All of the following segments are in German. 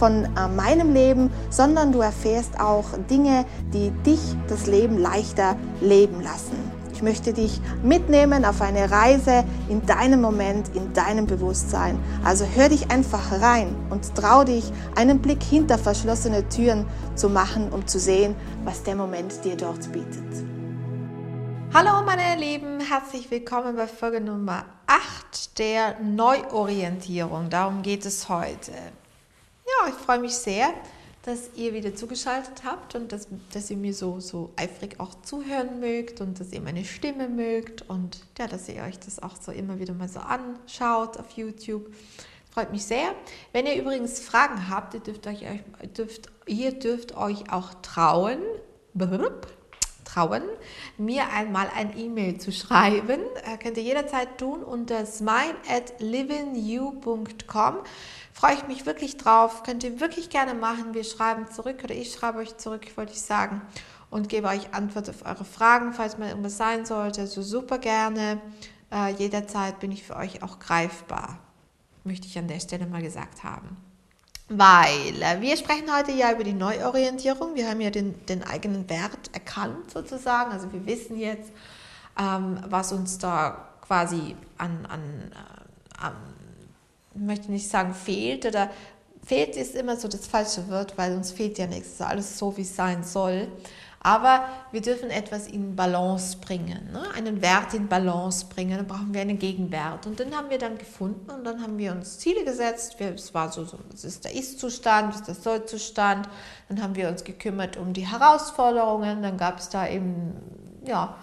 von äh, meinem Leben, sondern du erfährst auch Dinge, die dich das Leben leichter leben lassen. Ich möchte dich mitnehmen auf eine Reise in deinem Moment, in deinem Bewusstsein. Also hör dich einfach rein und trau dich, einen Blick hinter verschlossene Türen zu machen, um zu sehen, was der Moment dir dort bietet. Hallo meine Lieben, herzlich willkommen bei Folge Nummer 8 der Neuorientierung. Darum geht es heute. Ich freue mich sehr, dass ihr wieder zugeschaltet habt und dass, dass ihr mir so, so eifrig auch zuhören mögt und dass ihr meine Stimme mögt und ja, dass ihr euch das auch so immer wieder mal so anschaut auf YouTube. Freut mich sehr. Wenn ihr übrigens Fragen habt, ihr dürft euch, dürft, ihr dürft euch auch trauen trauen, mir einmal ein E-Mail zu schreiben. Äh, könnt ihr jederzeit tun unter smile at livingyou.com. Freue ich mich wirklich drauf. Könnt ihr wirklich gerne machen. Wir schreiben zurück oder ich schreibe euch zurück, wollte ich sagen. Und gebe euch Antwort auf eure Fragen, falls mal irgendwas sein sollte. So super gerne. Äh, jederzeit bin ich für euch auch greifbar. Möchte ich an der Stelle mal gesagt haben. Weil äh, wir sprechen heute ja über die Neuorientierung. Wir haben ja den, den eigenen Wert erkannt sozusagen. Also wir wissen jetzt, ähm, was uns da quasi an, an, äh, an, möchte nicht sagen fehlt oder fehlt ist immer so das falsche Wort, weil uns fehlt ja nichts. Alles so, wie es sein soll. Aber wir dürfen etwas in Balance bringen, ne? einen Wert in Balance bringen. Dann brauchen wir einen Gegenwert. Und den haben wir dann gefunden und dann haben wir uns Ziele gesetzt. Es war so, so das ist der Ist-Zustand, das ist der Soll-Zustand. Dann haben wir uns gekümmert um die Herausforderungen. Dann gab es da eben, ja,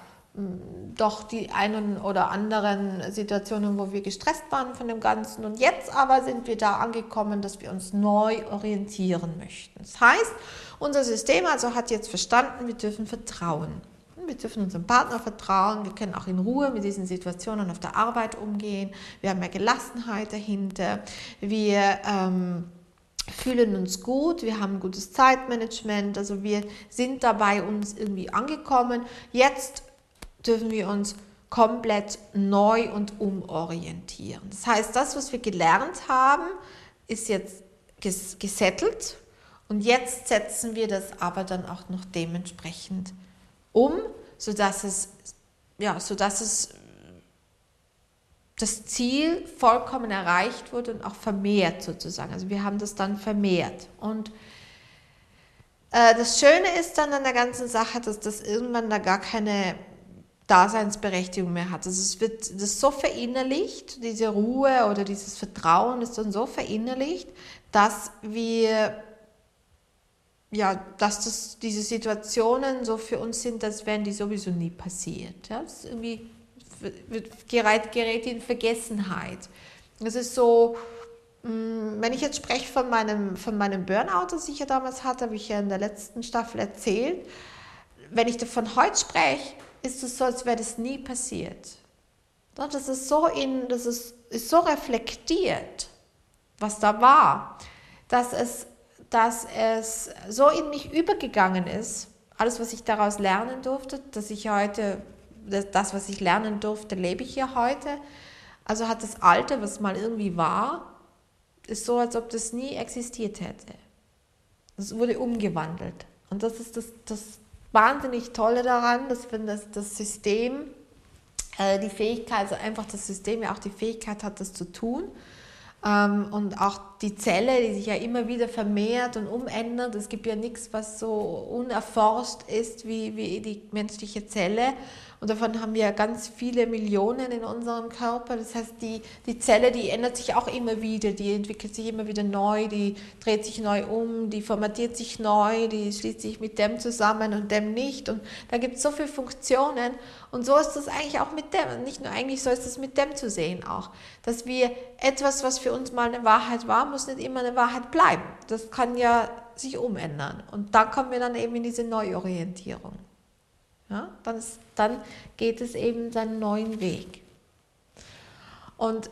doch die einen oder anderen Situationen, wo wir gestresst waren von dem Ganzen. Und jetzt aber sind wir da angekommen, dass wir uns neu orientieren möchten. Das heißt, unser System also hat jetzt verstanden, wir dürfen vertrauen. Wir dürfen unserem Partner vertrauen, wir können auch in Ruhe mit diesen Situationen auf der Arbeit umgehen, wir haben mehr Gelassenheit dahinter, wir ähm, fühlen uns gut, wir haben gutes Zeitmanagement, also wir sind dabei uns irgendwie angekommen. Jetzt dürfen wir uns komplett neu und umorientieren. Das heißt, das, was wir gelernt haben, ist jetzt gesettelt und jetzt setzen wir das aber dann auch noch dementsprechend um, sodass es, ja, sodass es das Ziel vollkommen erreicht wurde und auch vermehrt sozusagen. Also wir haben das dann vermehrt. Und äh, das Schöne ist dann an der ganzen Sache, dass das irgendwann da gar keine Daseinsberechtigung mehr hat. Also es wird das so verinnerlicht, diese Ruhe oder dieses Vertrauen ist dann so verinnerlicht, dass wir ja, dass das, diese Situationen so für uns sind, als wären die sowieso nie passiert. Ja? Das ist irgendwie gerät, gerät in Vergessenheit. Es ist so, mm, wenn ich jetzt spreche von meinem, von meinem Burnout, das ich ja damals hatte, habe ich ja in der letzten Staffel erzählt. Wenn ich davon heute spreche, ist es so, als wäre das nie passiert. Das ist so, in, das ist, ist so reflektiert, was da war, dass es dass es so in mich übergegangen ist, alles, was ich daraus lernen durfte, dass ich heute, das, was ich lernen durfte, lebe ich ja heute. Also hat das Alte, was mal irgendwie war, ist so, als ob das nie existiert hätte. Es wurde umgewandelt. Und das ist das, das wahnsinnig Tolle daran, dass wenn das, das System äh, die Fähigkeit, also einfach das System ja auch die Fähigkeit hat, das zu tun ähm, und auch die Zelle, die sich ja immer wieder vermehrt und umändert. Es gibt ja nichts, was so unerforscht ist wie, wie die menschliche Zelle. Und davon haben wir ganz viele Millionen in unserem Körper. Das heißt, die, die Zelle, die ändert sich auch immer wieder, die entwickelt sich immer wieder neu, die dreht sich neu um, die formatiert sich neu, die schließt sich mit dem zusammen und dem nicht. Und da gibt es so viele Funktionen. Und so ist das eigentlich auch mit dem, nicht nur eigentlich, so ist es mit dem zu sehen auch. Dass wir etwas, was für uns mal eine Wahrheit war, muss nicht immer eine Wahrheit bleiben. Das kann ja sich umändern. Und dann kommen wir dann eben in diese Neuorientierung. Ja, dann, ist, dann geht es eben seinen neuen Weg. Und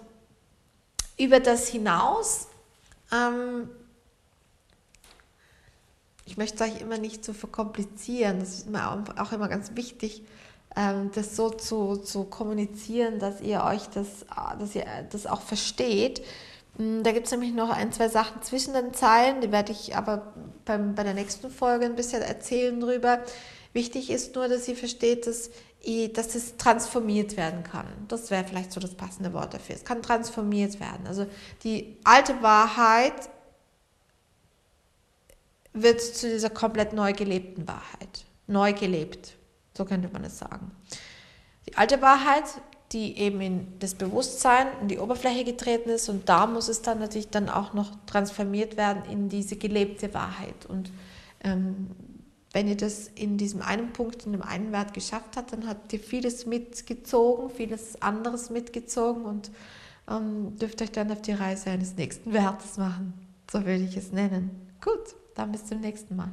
über das hinaus, ähm, ich möchte es euch immer nicht zu so verkomplizieren, das ist mir auch immer ganz wichtig, ähm, das so zu, zu kommunizieren, dass ihr euch das, dass ihr das auch versteht. Hm, da gibt es nämlich noch ein, zwei Sachen zwischen den Zeilen, die werde ich aber beim, bei der nächsten Folge ein bisschen erzählen drüber. Wichtig ist nur, dass ihr versteht, dass, dass es transformiert werden kann. Das wäre vielleicht so das passende Wort dafür. Es kann transformiert werden. Also die alte Wahrheit wird zu dieser komplett neu gelebten Wahrheit. Neu gelebt, so könnte man es sagen. Die alte Wahrheit, die eben in das Bewusstsein, in die Oberfläche getreten ist und da muss es dann natürlich dann auch noch transformiert werden in diese gelebte Wahrheit. Und ähm, wenn ihr das in diesem einen Punkt, in dem einen Wert geschafft habt, dann habt ihr vieles mitgezogen, vieles anderes mitgezogen und ähm, dürft euch dann auf die Reise eines nächsten Wertes machen. So würde ich es nennen. Gut, dann bis zum nächsten Mal.